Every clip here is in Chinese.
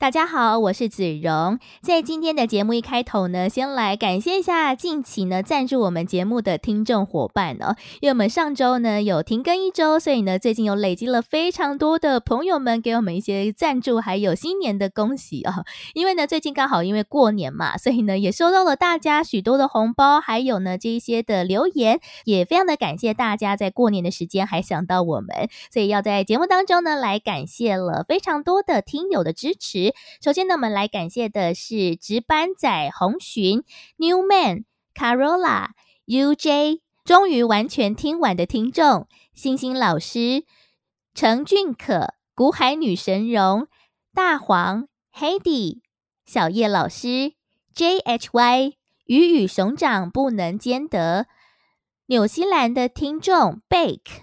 大家好，我是子荣。在今天的节目一开头呢，先来感谢一下近期呢赞助我们节目的听众伙伴哦。因为我们上周呢有停更一周，所以呢最近有累积了非常多的朋友们给我们一些赞助，还有新年的恭喜哦。因为呢最近刚好因为过年嘛，所以呢也收到了大家许多的红包，还有呢这一些的留言，也非常的感谢大家在过年的时间还想到我们，所以要在节目当中呢来感谢了非常多的听友的支持。首先呢，我们来感谢的是值班仔红寻、Newman、Carola、UJ，终于完全听完的听众，星星老师、程俊可、古海女神容、大黄、Hedy、小叶老师、JHY、鱼与熊掌不能兼得，纽西兰的听众 Bake、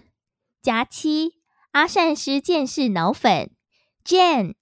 佳期、阿善师见识脑粉、Jane、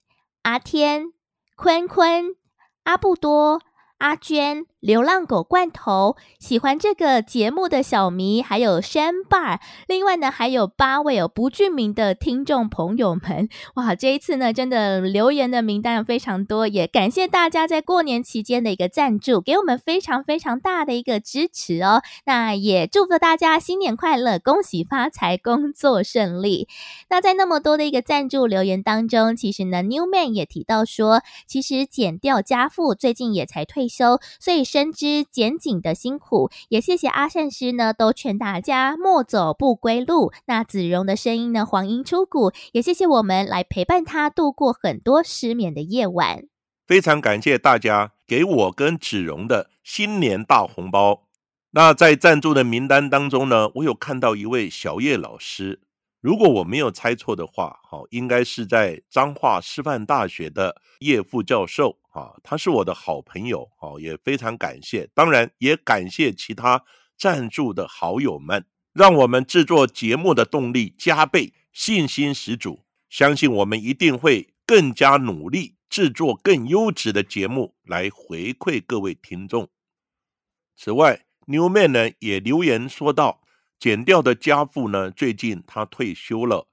阿天。坤坤、阿布多、阿娟、流浪狗罐头，喜欢这个节目的小迷，还有山 bar，另外呢还有八位有不具名的听众朋友们，哇，这一次呢真的留言的名单非常多，也感谢大家在过年期间的一个赞助，给我们非常非常大的一个支持哦。那也祝福大家新年快乐，恭喜发财，工作顺利。那在那么多的一个赞助留言当中，其实呢，Newman 也提到说，其实减掉家父最近也才退休，所以。深知检警的辛苦，也谢谢阿善师呢，都劝大家莫走不归路。那子荣的声音呢，黄莺出谷，也谢谢我们来陪伴他度过很多失眠的夜晚。非常感谢大家给我跟子荣的新年大红包。那在赞助的名单当中呢，我有看到一位小叶老师，如果我没有猜错的话，好，应该是在彰化师范大学的叶副教授。啊，他是我的好朋友，哦，也非常感谢，当然也感谢其他赞助的好友们，让我们制作节目的动力加倍，信心十足，相信我们一定会更加努力，制作更优质的节目来回馈各位听众。此外，Newman 呢也留言说道，减掉的家父呢最近他退休了，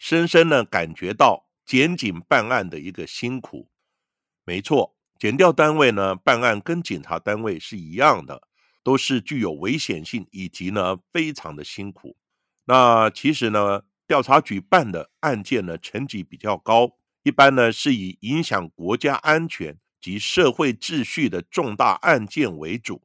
深深呢感觉到检警办案的一个辛苦。没错，检调单位呢办案跟警察单位是一样的，都是具有危险性，以及呢非常的辛苦。那其实呢，调查局办的案件呢层级比较高，一般呢是以影响国家安全及社会秩序的重大案件为主。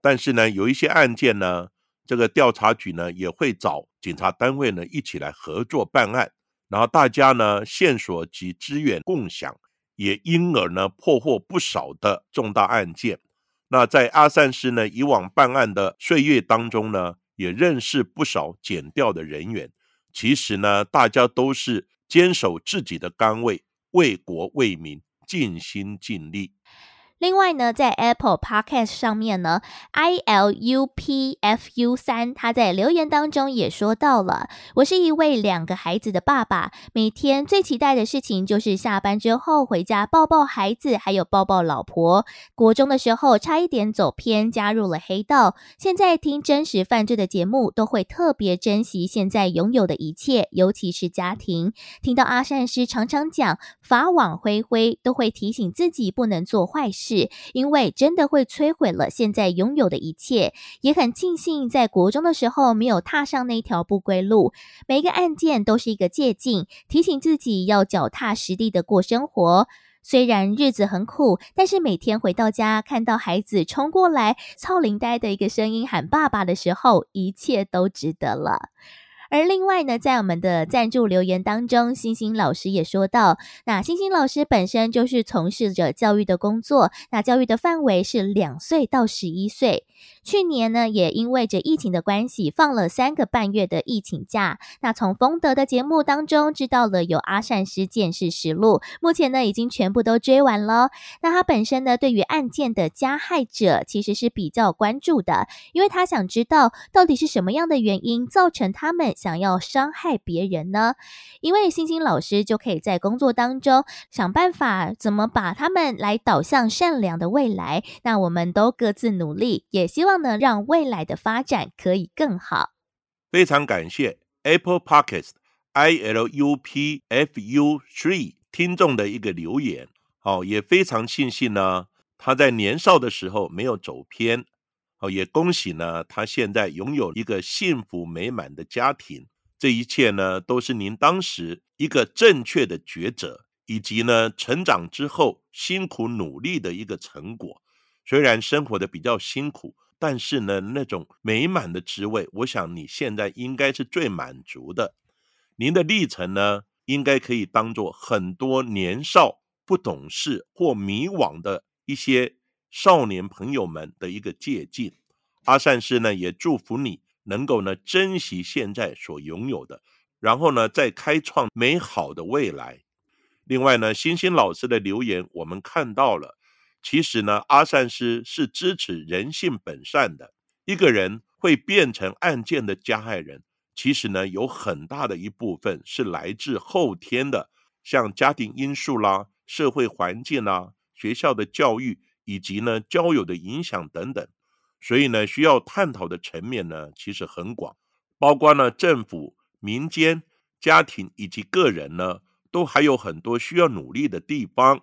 但是呢，有一些案件呢，这个调查局呢也会找警察单位呢一起来合作办案，然后大家呢线索及资源共享。也因而呢破获不少的重大案件。那在阿善师呢以往办案的岁月当中呢，也认识不少检调的人员。其实呢，大家都是坚守自己的岗位，为国为民，尽心尽力。另外呢，在 Apple Podcast 上面呢，I L U P F U 三，他在留言当中也说到了，我是一位两个孩子的爸爸，每天最期待的事情就是下班之后回家抱抱孩子，还有抱抱老婆。国中的时候差一点走偏，加入了黑道，现在听真实犯罪的节目，都会特别珍惜现在拥有的一切，尤其是家庭。听到阿善师常常讲法网恢恢，都会提醒自己不能做坏事。因为真的会摧毁了现在拥有的一切，也很庆幸在国中的时候没有踏上那条不归路。每一个案件都是一个借鉴，提醒自己要脚踏实地的过生活。虽然日子很苦，但是每天回到家看到孩子冲过来，操领带的一个声音喊爸爸的时候，一切都值得了。而另外呢，在我们的赞助留言当中，星星老师也说到，那星星老师本身就是从事着教育的工作，那教育的范围是两岁到十一岁。去年呢，也因为着疫情的关系，放了三个半月的疫情假。那从丰德的节目当中知道了有阿善师见识实录，目前呢已经全部都追完了。那他本身呢，对于案件的加害者其实是比较关注的，因为他想知道到底是什么样的原因造成他们想要伤害别人呢？因为星星老师就可以在工作当中想办法怎么把他们来导向善良的未来。那我们都各自努力，也希望呢让未来的发展可以更好。非常感谢 Apple Podcast I L U P F U Three 听众的一个留言。好，也非常庆幸呢，他在年少的时候没有走偏。哦，也恭喜呢，他现在拥有一个幸福美满的家庭。这一切呢，都是您当时一个正确的抉择，以及呢，成长之后辛苦努力的一个成果。虽然生活的比较辛苦，但是呢，那种美满的滋味，我想你现在应该是最满足的。您的历程呢，应该可以当做很多年少。不懂事或迷惘的一些少年朋友们的一个借鉴。阿善师呢，也祝福你能够呢珍惜现在所拥有的，然后呢再开创美好的未来。另外呢，星星老师的留言我们看到了，其实呢，阿善师是支持人性本善的。一个人会变成案件的加害人，其实呢有很大的一部分是来自后天的，像家庭因素啦。社会环境啦，学校的教育以及呢交友的影响等等，所以呢需要探讨的层面呢其实很广，包括呢政府、民间、家庭以及个人呢都还有很多需要努力的地方。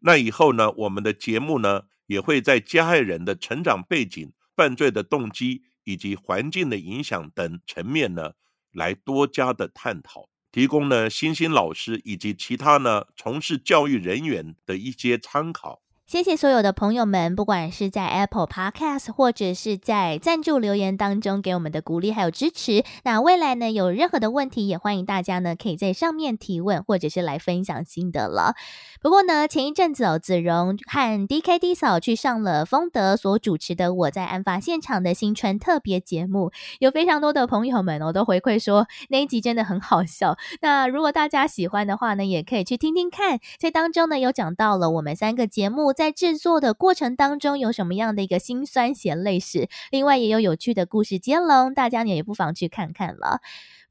那以后呢我们的节目呢也会在加害人的成长背景、犯罪的动机以及环境的影响等层面呢来多加的探讨。提供呢，星星老师以及其他呢从事教育人员的一些参考。谢谢所有的朋友们，不管是在 Apple Podcast 或者是在赞助留言当中给我们的鼓励还有支持。那未来呢，有任何的问题，也欢迎大家呢可以在上面提问，或者是来分享心得了。不过呢，前一阵子哦，子荣和 DKD 嫂去上了丰德所主持的《我在案发现场》的新春特别节目，有非常多的朋友们哦都回馈说那一集真的很好笑。那如果大家喜欢的话呢，也可以去听听看，在当中呢有讲到了我们三个节目。在在制作的过程当中，有什么样的一个辛酸咸泪史？另外也有有趣的故事接龙，大家也不妨去看看了。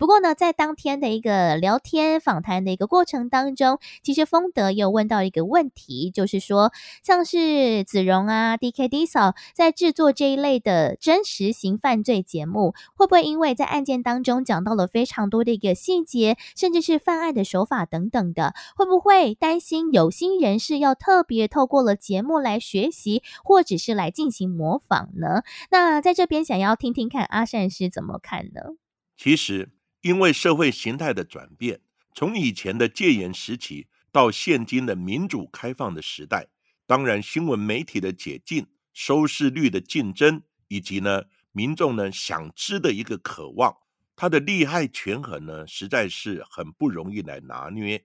不过呢，在当天的一个聊天访谈的一个过程当中，其实丰德又问到一个问题，就是说，像是子荣啊、D K D 嫂在制作这一类的真实型犯罪节目，会不会因为在案件当中讲到了非常多的一个细节，甚至是犯案的手法等等的，会不会担心有心人士要特别透过了节目来学习，或者是来进行模仿呢？那在这边想要听听看阿善是怎么看呢？其实。因为社会形态的转变，从以前的戒严时期到现今的民主开放的时代，当然新闻媒体的解禁、收视率的竞争，以及呢民众呢想知的一个渴望，它的利害权衡呢实在是很不容易来拿捏。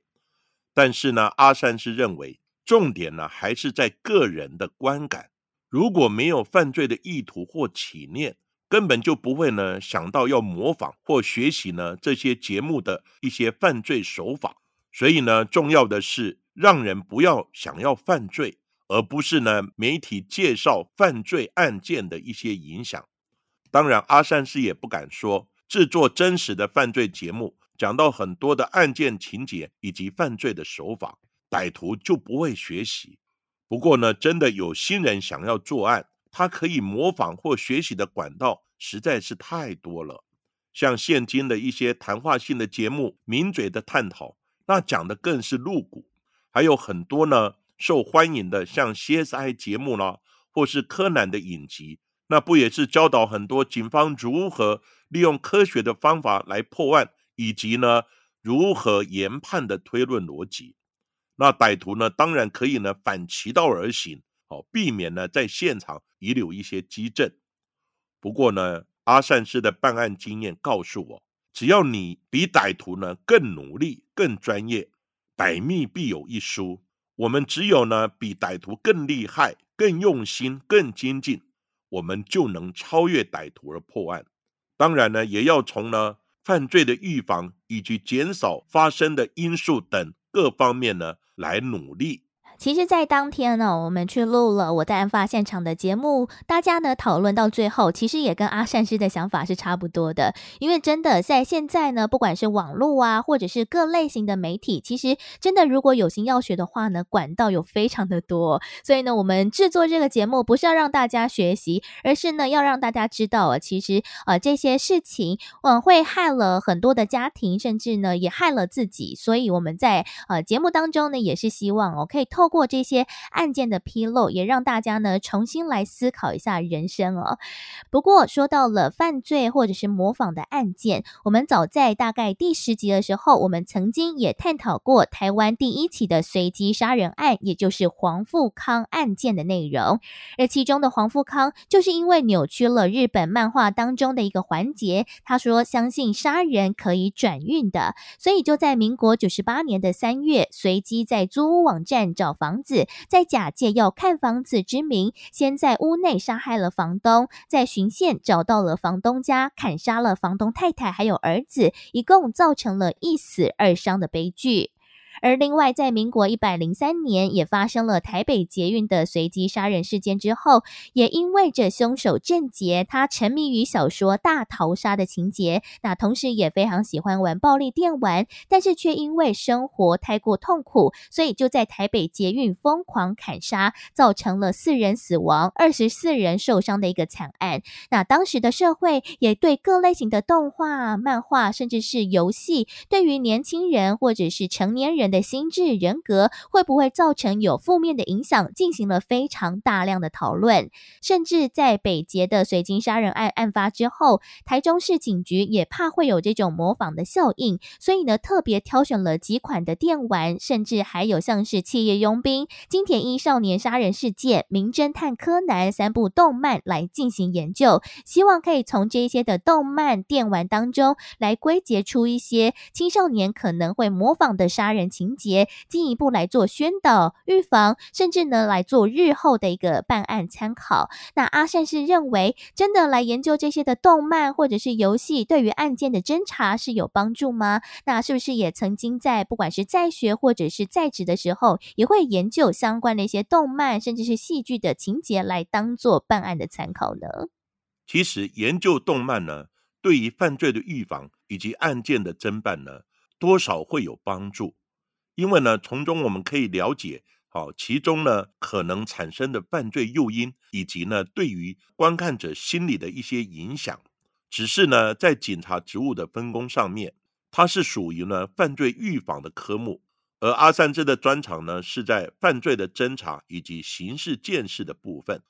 但是呢，阿善是认为重点呢还是在个人的观感，如果没有犯罪的意图或起念。根本就不会呢想到要模仿或学习呢这些节目的一些犯罪手法，所以呢重要的是让人不要想要犯罪，而不是呢媒体介绍犯罪案件的一些影响。当然，阿善师也不敢说制作真实的犯罪节目，讲到很多的案件情节以及犯罪的手法，歹徒就不会学习。不过呢，真的有新人想要作案。他可以模仿或学习的管道实在是太多了，像现今的一些谈话性的节目、名嘴的探讨，那讲的更是露骨。还有很多呢受欢迎的，像 CSI 节目啦，或是柯南的影集，那不也是教导很多警方如何利用科学的方法来破案，以及呢如何研判的推论逻辑？那歹徒呢，当然可以呢反其道而行。好，避免呢在现场遗留一些基证。不过呢，阿善师的办案经验告诉我，只要你比歹徒呢更努力、更专业，百密必有一疏。我们只有呢比歹徒更厉害、更用心、更精进，我们就能超越歹徒而破案。当然呢，也要从呢犯罪的预防以及减少发生的因素等各方面呢来努力。其实，在当天呢，我们去录了我在案发现场的节目，大家呢讨论到最后，其实也跟阿善师的想法是差不多的。因为真的在现在呢，不管是网络啊，或者是各类型的媒体，其实真的如果有心要学的话呢，管道有非常的多。所以呢，我们制作这个节目不是要让大家学习，而是呢要让大家知道啊，其实呃这些事情嗯会害了很多的家庭，甚至呢也害了自己。所以我们在呃节目当中呢，也是希望哦可以透过这些案件的披露，也让大家呢重新来思考一下人生哦。不过说到了犯罪或者是模仿的案件，我们早在大概第十集的时候，我们曾经也探讨过台湾第一起的随机杀人案，也就是黄富康案件的内容。而其中的黄富康，就是因为扭曲了日本漫画当中的一个环节，他说相信杀人可以转运的，所以就在民国九十八年的三月，随机在租屋网站找。房子在假借要看房子之名，先在屋内杀害了房东，在巡线找到了房东家，砍杀了房东太太还有儿子，一共造成了一死二伤的悲剧。而另外，在民国一百零三年，也发生了台北捷运的随机杀人事件之后，也因为这凶手郑杰，他沉迷于小说大逃杀的情节，那同时也非常喜欢玩暴力电玩，但是却因为生活太过痛苦，所以就在台北捷运疯狂砍杀，造成了四人死亡、二十四人受伤的一个惨案。那当时的社会也对各类型的动画、漫画，甚至是游戏，对于年轻人或者是成年人。的心智人格会不会造成有负面的影响？进行了非常大量的讨论，甚至在北捷的随机杀人案案发之后，台中市警局也怕会有这种模仿的效应，所以呢，特别挑选了几款的电玩，甚至还有像是《企业佣兵》《金田一少年杀人事件》《名侦探柯南》三部动漫来进行研究，希望可以从这些的动漫电玩当中来归结出一些青少年可能会模仿的杀人。情节进一步来做宣导、预防，甚至呢来做日后的一个办案参考。那阿善是认为，真的来研究这些的动漫或者是游戏，对于案件的侦查是有帮助吗？那是不是也曾经在不管是在学或者是在职的时候，也会研究相关的一些动漫甚至是戏剧的情节来当做办案的参考呢？其实研究动漫呢，对于犯罪的预防以及案件的侦办呢，多少会有帮助。因为呢，从中我们可以了解，好其中呢可能产生的犯罪诱因，以及呢对于观看者心理的一些影响。只是呢，在警察职务的分工上面，它是属于呢犯罪预防的科目，而阿三之的专长呢是在犯罪的侦查以及刑事鉴识的部分。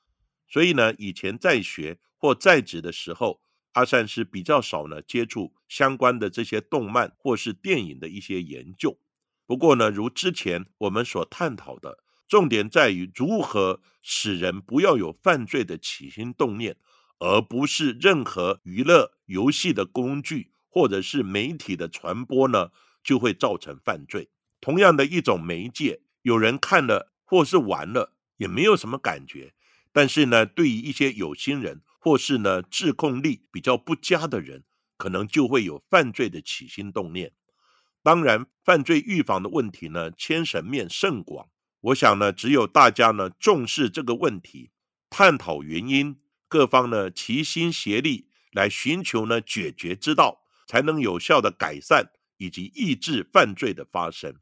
所以呢，以前在学或在职的时候，阿善是比较少呢接触相关的这些动漫或是电影的一些研究。不过呢，如之前我们所探讨的，重点在于如何使人不要有犯罪的起心动念，而不是任何娱乐游戏的工具或者是媒体的传播呢，就会造成犯罪。同样的一种媒介，有人看了或是玩了也没有什么感觉，但是呢，对于一些有心人或是呢自控力比较不佳的人，可能就会有犯罪的起心动念。当然，犯罪预防的问题呢，牵涉面甚广。我想呢，只有大家呢重视这个问题，探讨原因，各方呢齐心协力来寻求呢解决之道，才能有效的改善以及抑制犯罪的发生。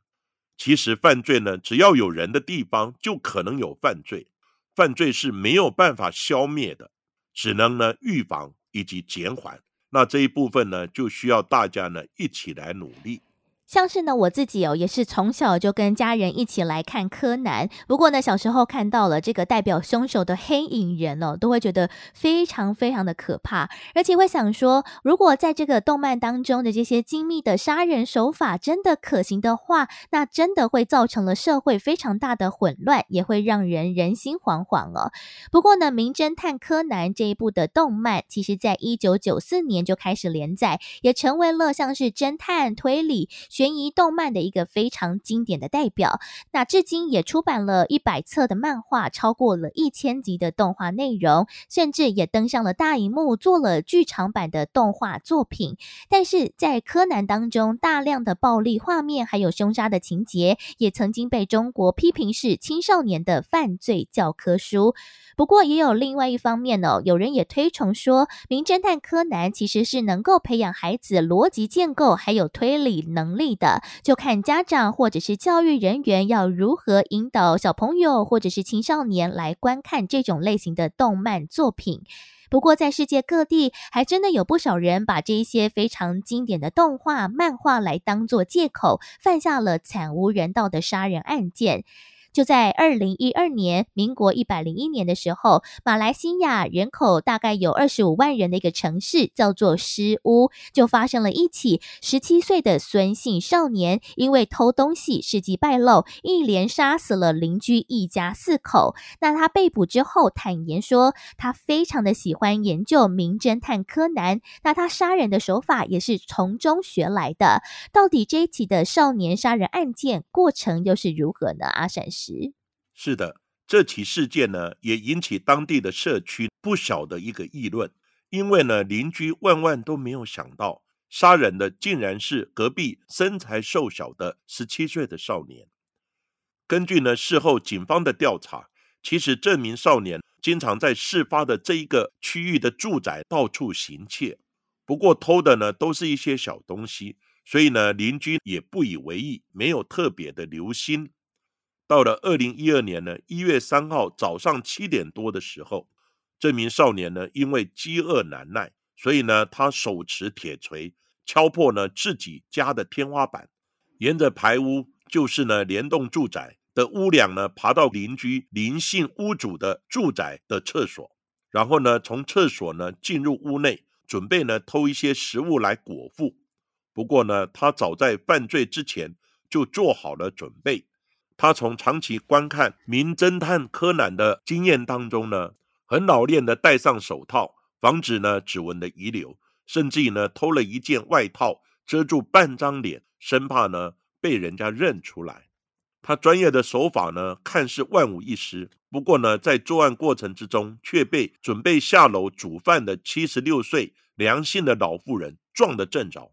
其实，犯罪呢，只要有人的地方，就可能有犯罪。犯罪是没有办法消灭的，只能呢预防以及减缓。那这一部分呢，就需要大家呢一起来努力。像是呢，我自己哦，也是从小就跟家人一起来看柯南。不过呢，小时候看到了这个代表凶手的黑影人哦，都会觉得非常非常的可怕，而且会想说，如果在这个动漫当中的这些精密的杀人手法真的可行的话，那真的会造成了社会非常大的混乱，也会让人人心惶惶哦。不过呢，《名侦探柯南》这一部的动漫，其实在一九九四年就开始连载，也成为了像是侦探推理。悬疑动漫的一个非常经典的代表，那至今也出版了一百册的漫画，超过了一千集的动画内容，甚至也登上了大荧幕，做了剧场版的动画作品。但是在柯南当中，大量的暴力画面还有凶杀的情节，也曾经被中国批评是青少年的犯罪教科书。不过也有另外一方面哦，有人也推崇说，《名侦探柯南》其实是能够培养孩子逻辑建构还有推理能力的，就看家长或者是教育人员要如何引导小朋友或者是青少年来观看这种类型的动漫作品。不过，在世界各地，还真的有不少人把这一些非常经典的动画、漫画来当做借口，犯下了惨无人道的杀人案件。就在二零一二年，民国一百零一年的时候，马来西亚人口大概有二十五万人的一个城市，叫做诗屋，就发生了一起十七岁的孙姓少年，因为偷东西事迹败露，一连杀死了邻居一家四口。那他被捕之后坦言说，他非常的喜欢研究名侦探柯南，那他杀人的手法也是从中学来的。到底这一起的少年杀人案件过程又是如何呢？阿闪是。是的，这起事件呢，也引起当地的社区不小的一个议论。因为呢，邻居万万都没有想到，杀人的竟然是隔壁身材瘦小的十七岁的少年。根据呢事后警方的调查，其实这名少年经常在事发的这一个区域的住宅到处行窃，不过偷的呢都是一些小东西，所以呢邻居也不以为意，没有特别的留心。到了二零一二年呢一月三号早上七点多的时候，这名少年呢因为饥饿难耐，所以呢他手持铁锤敲破呢自己家的天花板，沿着排屋就是呢联动住宅的屋梁呢爬到邻居林姓屋主的住宅的厕所，然后呢从厕所呢进入屋内，准备呢偷一些食物来果腹。不过呢他早在犯罪之前就做好了准备。他从长期观看《名侦探柯南》的经验当中呢，很老练的戴上手套，防止呢指纹的遗留，甚至呢偷了一件外套遮住半张脸，生怕呢被人家认出来。他专业的手法呢看似万无一失，不过呢在作案过程之中却被准备下楼煮饭的七十六岁梁姓的老妇人撞得正着，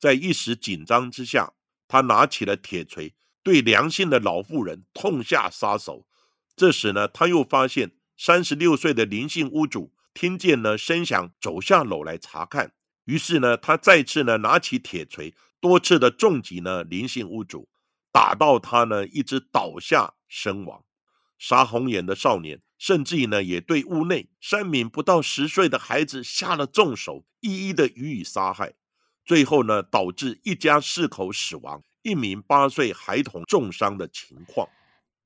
在一时紧张之下，他拿起了铁锤。对良性的老妇人痛下杀手。这时呢，他又发现三十六岁的林姓屋主听见呢声响，走下楼来查看。于是呢，他再次呢拿起铁锤，多次的重击呢林姓屋主，打到他呢一直倒下身亡。杀红眼的少年，甚至呢也对屋内三名不到十岁的孩子下了重手，一一的予以杀害。最后呢，导致一家四口死亡。一名八岁孩童重伤的情况。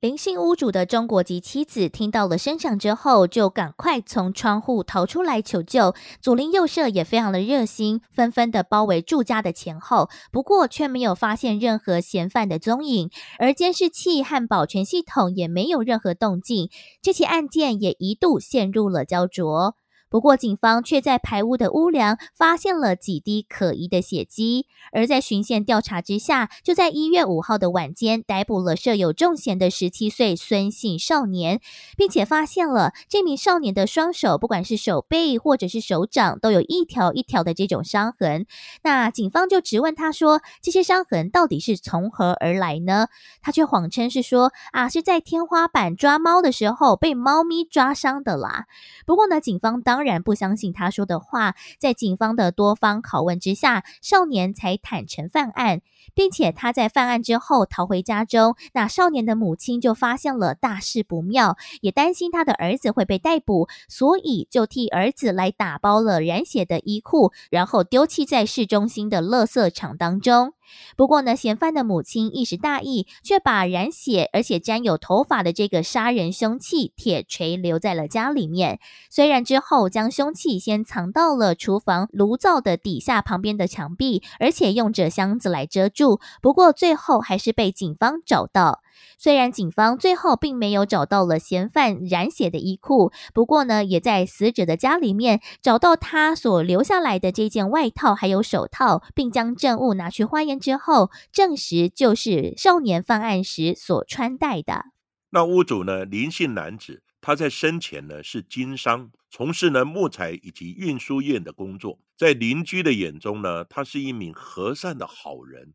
林姓屋主的中国籍妻子听到了声响之后，就赶快从窗户逃出来求救。左邻右舍也非常的热心，纷纷的包围住家的前后，不过却没有发现任何嫌犯的踪影，而监视器和保全系统也没有任何动静。这起案件也一度陷入了焦灼。不过，警方却在排屋的屋梁发现了几滴可疑的血迹，而在巡线调查之下，就在一月五号的晚间逮捕了设有重嫌的十七岁孙姓少年，并且发现了这名少年的双手，不管是手背或者是手掌，都有一条一条的这种伤痕。那警方就质问他说：“这些伤痕到底是从何而来呢？”他却谎称是说：“啊，是在天花板抓猫的时候被猫咪抓伤的啦。”不过呢，警方当然不相信他说的话，在警方的多方拷问之下，少年才坦诚犯案。并且他在犯案之后逃回家中，那少年的母亲就发现了大事不妙，也担心他的儿子会被逮捕，所以就替儿子来打包了染血的衣裤，然后丢弃在市中心的垃圾场当中。不过呢，嫌犯的母亲一时大意，却把染血而且沾有头发的这个杀人凶器铁锤留在了家里面。虽然之后将凶器先藏到了厨房炉灶的底下旁边的墙壁，而且用着箱子来遮住，不过最后还是被警方找到。虽然警方最后并没有找到了嫌犯染血的衣裤，不过呢，也在死者的家里面找到他所留下来的这件外套还有手套，并将证物拿去化验之后，证实就是少年犯案时所穿戴的。那屋主呢，林姓男子，他在生前呢是经商，从事呢木材以及运输业的工作，在邻居的眼中呢，他是一名和善的好人。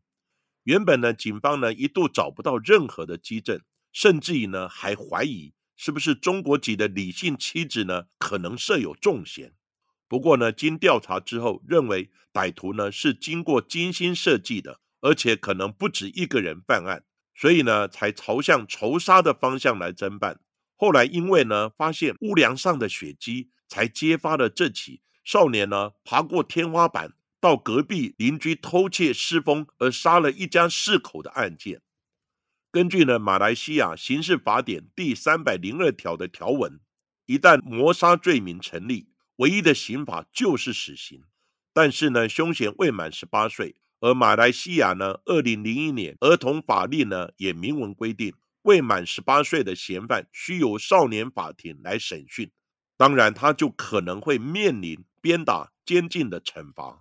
原本呢，警方呢一度找不到任何的基证，甚至于呢还怀疑是不是中国籍的李姓妻子呢可能设有重嫌。不过呢，经调查之后，认为歹徒呢是经过精心设计的，而且可能不止一个人犯案，所以呢才朝向仇杀的方向来侦办。后来因为呢发现屋梁上的血迹，才揭发了这起少年呢爬过天花板。到隔壁邻居偷窃失风而杀了一家四口的案件，根据呢马来西亚刑事法典第三百零二条的条文，一旦谋杀罪名成立，唯一的刑法就是死刑。但是呢，凶嫌未满十八岁，而马来西亚呢二零零一年儿童法律呢也明文规定，未满十八岁的嫌犯需由少年法庭来审讯，当然他就可能会面临鞭打、监禁的惩罚。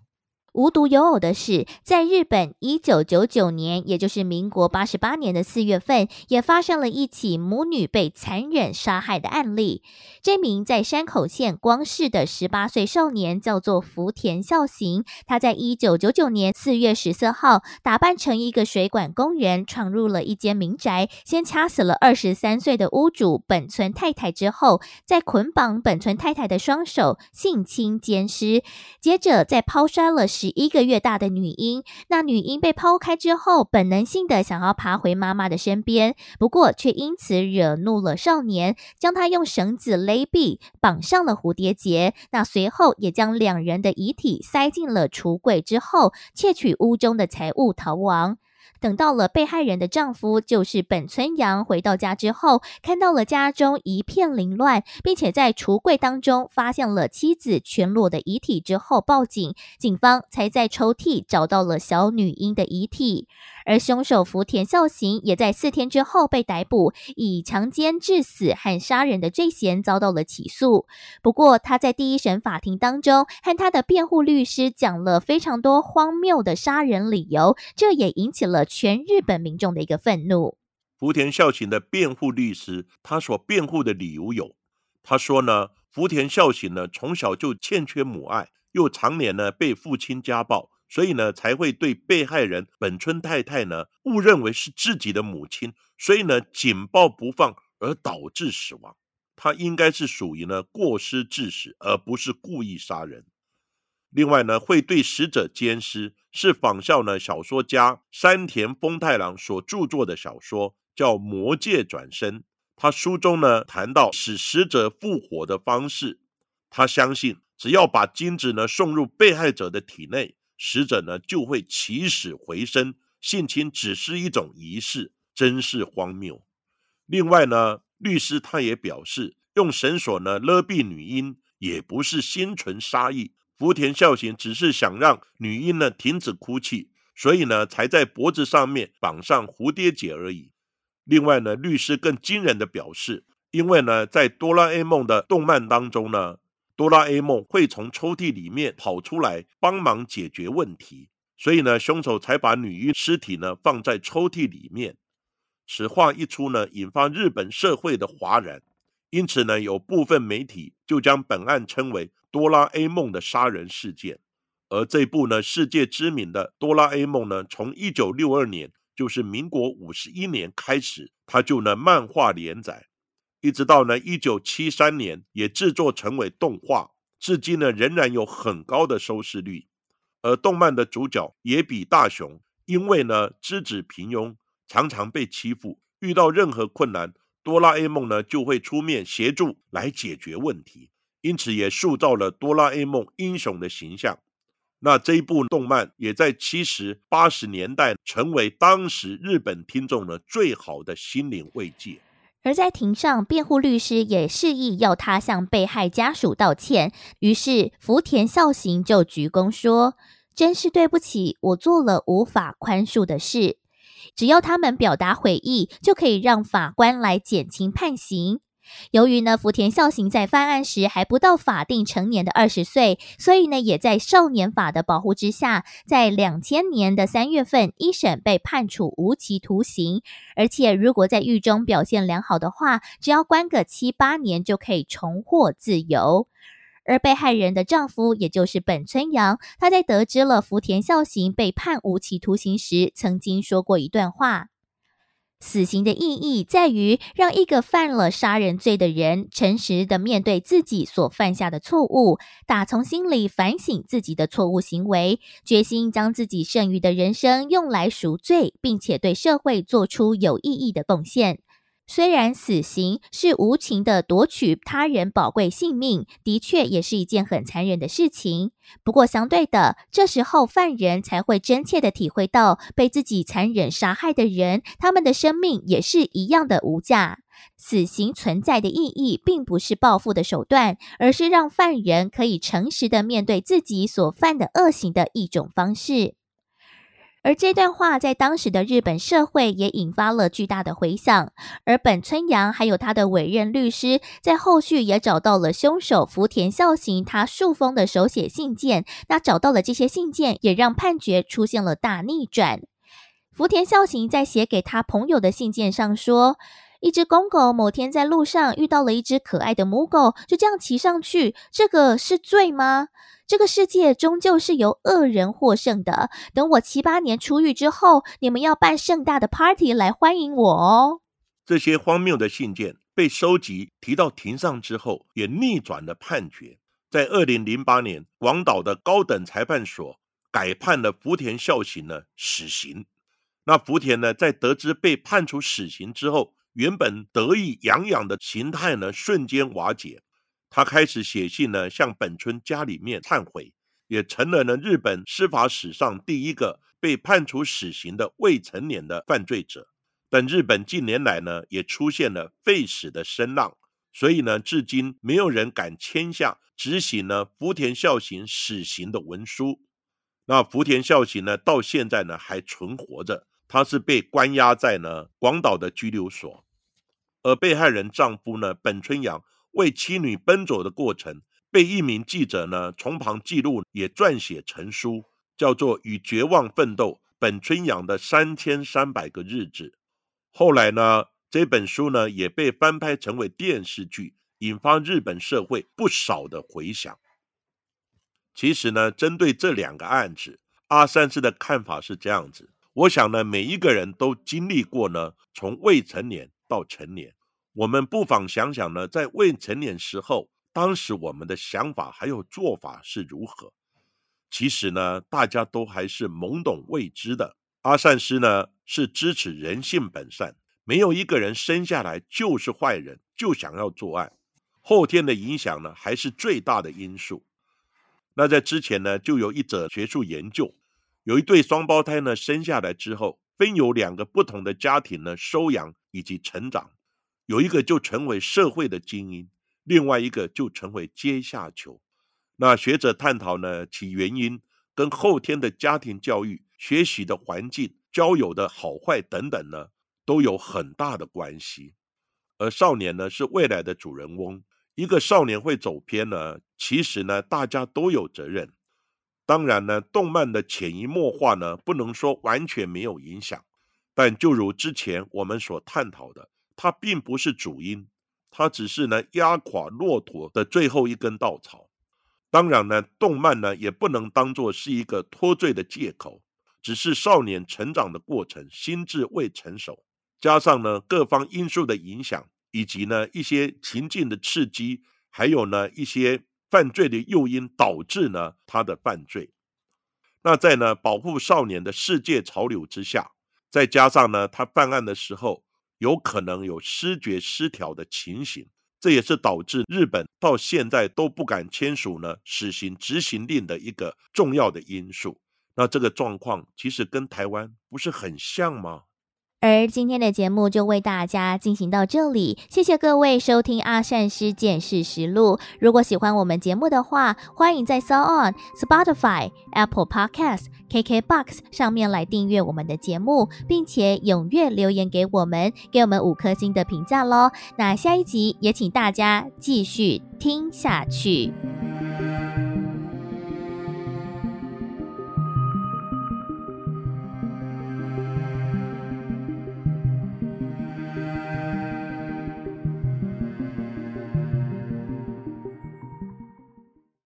无独有偶的是，在日本一九九九年，也就是民国八十八年的四月份，也发生了一起母女被残忍杀害的案例。这名在山口县光市的十八岁少年叫做福田孝行，他在一九九九年四月十四号，打扮成一个水管工人，闯入了一间民宅，先掐死了二十三岁的屋主本村太太，之后再捆绑本村太太的双手，性侵奸尸，接着再抛摔了。十一个月大的女婴，那女婴被抛开之后，本能性的想要爬回妈妈的身边，不过却因此惹怒了少年，将他用绳子勒毙，绑上了蝴蝶结。那随后也将两人的遗体塞进了橱柜之后，窃取屋中的财物逃亡。等到了被害人的丈夫，就是本村阳回到家之后，看到了家中一片凌乱，并且在橱柜当中发现了妻子全裸的遗体之后，报警，警方才在抽屉找到了小女婴的遗体。而凶手福田孝行也在四天之后被逮捕，以强奸致死和杀人的罪嫌遭到了起诉。不过他在第一审法庭当中，和他的辩护律师讲了非常多荒谬的杀人理由，这也引起了全日本民众的一个愤怒。福田孝行的辩护律师他所辩护的理由有，他说呢，福田孝行呢从小就欠缺母爱，又常年呢被父亲家暴。所以呢，才会对被害人本村太太呢误认为是自己的母亲，所以呢紧抱不放而导致死亡。他应该是属于呢过失致死，而不是故意杀人。另外呢，会对死者奸尸是仿效呢小说家山田丰太郎所著作的小说，叫《魔界转生》。他书中呢谈到使死者复活的方式，他相信只要把精子呢送入被害者的体内。死者呢就会起死回生，性侵只是一种仪式，真是荒谬。另外呢，律师他也表示，用绳索呢勒毙女婴也不是心存杀意，福田孝行只是想让女婴呢停止哭泣，所以呢才在脖子上面绑上蝴蝶结而已。另外呢，律师更惊人的表示，因为呢在哆啦 A 梦的动漫当中呢。哆啦 A 梦会从抽屉里面跑出来帮忙解决问题，所以呢，凶手才把女婴尸体呢放在抽屉里面。此话一出呢，引发日本社会的哗然，因此呢，有部分媒体就将本案称为哆啦 A 梦的杀人事件。而这部呢世界知名的哆啦 A 梦呢，从一九六二年，就是民国五十一年开始，它就呢漫画连载。一直到呢，一九七三年也制作成为动画，至今呢仍然有很高的收视率。而动漫的主角也比大雄，因为呢资质平庸，常常被欺负，遇到任何困难，哆啦 A 梦呢就会出面协助来解决问题，因此也塑造了哆啦 A 梦英雄的形象。那这一部动漫也在七十八十年代成为当时日本听众的最好的心灵慰藉。而在庭上，辩护律师也示意要他向被害家属道歉。于是福田孝行就鞠躬说：“真是对不起，我做了无法宽恕的事。只要他们表达悔意，就可以让法官来减轻判刑。”由于呢，福田孝行在犯案时还不到法定成年的二十岁，所以呢，也在少年法的保护之下，在两千年的三月份一审被判处无期徒刑。而且，如果在狱中表现良好的话，只要关个七八年就可以重获自由。而被害人的丈夫，也就是本村阳，他在得知了福田孝行被判无期徒刑时，曾经说过一段话。死刑的意义在于让一个犯了杀人罪的人诚实的面对自己所犯下的错误，打从心里反省自己的错误行为，决心将自己剩余的人生用来赎罪，并且对社会做出有意义的贡献。虽然死刑是无情的夺取他人宝贵性命，的确也是一件很残忍的事情。不过，相对的，这时候犯人才会真切的体会到，被自己残忍杀害的人，他们的生命也是一样的无价。死刑存在的意义，并不是报复的手段，而是让犯人可以诚实的面对自己所犯的恶行的一种方式。而这段话在当时的日本社会也引发了巨大的回响，而本村阳还有他的委任律师在后续也找到了凶手福田孝行他数封的手写信件，那找到了这些信件，也让判决出现了大逆转。福田孝行在写给他朋友的信件上说，一只公狗某天在路上遇到了一只可爱的母狗，就这样骑上去，这个是罪吗？这个世界终究是由恶人获胜的。等我七八年出狱之后，你们要办盛大的 party 来欢迎我哦。这些荒谬的信件被收集提到庭上之后，也逆转了判决。在二零零八年，广岛的高等裁判所改判了福田孝行呢死刑。那福田呢，在得知被判处死刑之后，原本得意洋洋的形态呢，瞬间瓦解。他开始写信呢，向本村家里面忏悔，也成了呢日本司法史上第一个被判处死刑的未成年的犯罪者。但日本近年来呢，也出现了废死的声浪，所以呢，至今没有人敢签下执行呢福田孝行死刑的文书。那福田孝行呢，到现在呢还存活着，他是被关押在呢广岛的拘留所，而被害人丈夫呢本村阳。为妻女奔走的过程，被一名记者呢从旁记录，也撰写成书，叫做《与绝望奋斗：本村阳的三千三百个日子》。后来呢，这本书呢也被翻拍成为电视剧，引发日本社会不少的回响。其实呢，针对这两个案子，阿三师的看法是这样子：我想呢，每一个人都经历过呢，从未成年到成年。我们不妨想想呢，在未成年时候，当时我们的想法还有做法是如何？其实呢，大家都还是懵懂未知的。阿善师呢，是支持人性本善，没有一个人生下来就是坏人，就想要作案。后天的影响呢，还是最大的因素。那在之前呢，就有一则学术研究，有一对双胞胎呢，生下来之后，分有两个不同的家庭呢，收养以及成长。有一个就成为社会的精英，另外一个就成为阶下囚。那学者探讨呢，其原因跟后天的家庭教育、学习的环境、交友的好坏等等呢，都有很大的关系。而少年呢，是未来的主人翁。一个少年会走偏呢，其实呢，大家都有责任。当然呢，动漫的潜移默化呢，不能说完全没有影响，但就如之前我们所探讨的。它并不是主因，它只是呢压垮骆驼的最后一根稻草。当然呢，动漫呢也不能当做是一个脱罪的借口，只是少年成长的过程，心智未成熟，加上呢各方因素的影响，以及呢一些情境的刺激，还有呢一些犯罪的诱因，导致呢他的犯罪。那在呢保护少年的世界潮流之下，再加上呢他犯案的时候有可能有失觉失调的情形，这也是导致日本到现在都不敢签署呢死刑执行令的一个重要的因素。那这个状况其实跟台湾不是很像吗？而今天的节目就为大家进行到这里，谢谢各位收听阿善师见识实录。如果喜欢我们节目的话，欢迎在 So On、Spotify、Apple Podcast、KKBox 上面来订阅我们的节目，并且踊跃留言给我们，给我们五颗星的评价喽。那下一集也请大家继续听下去。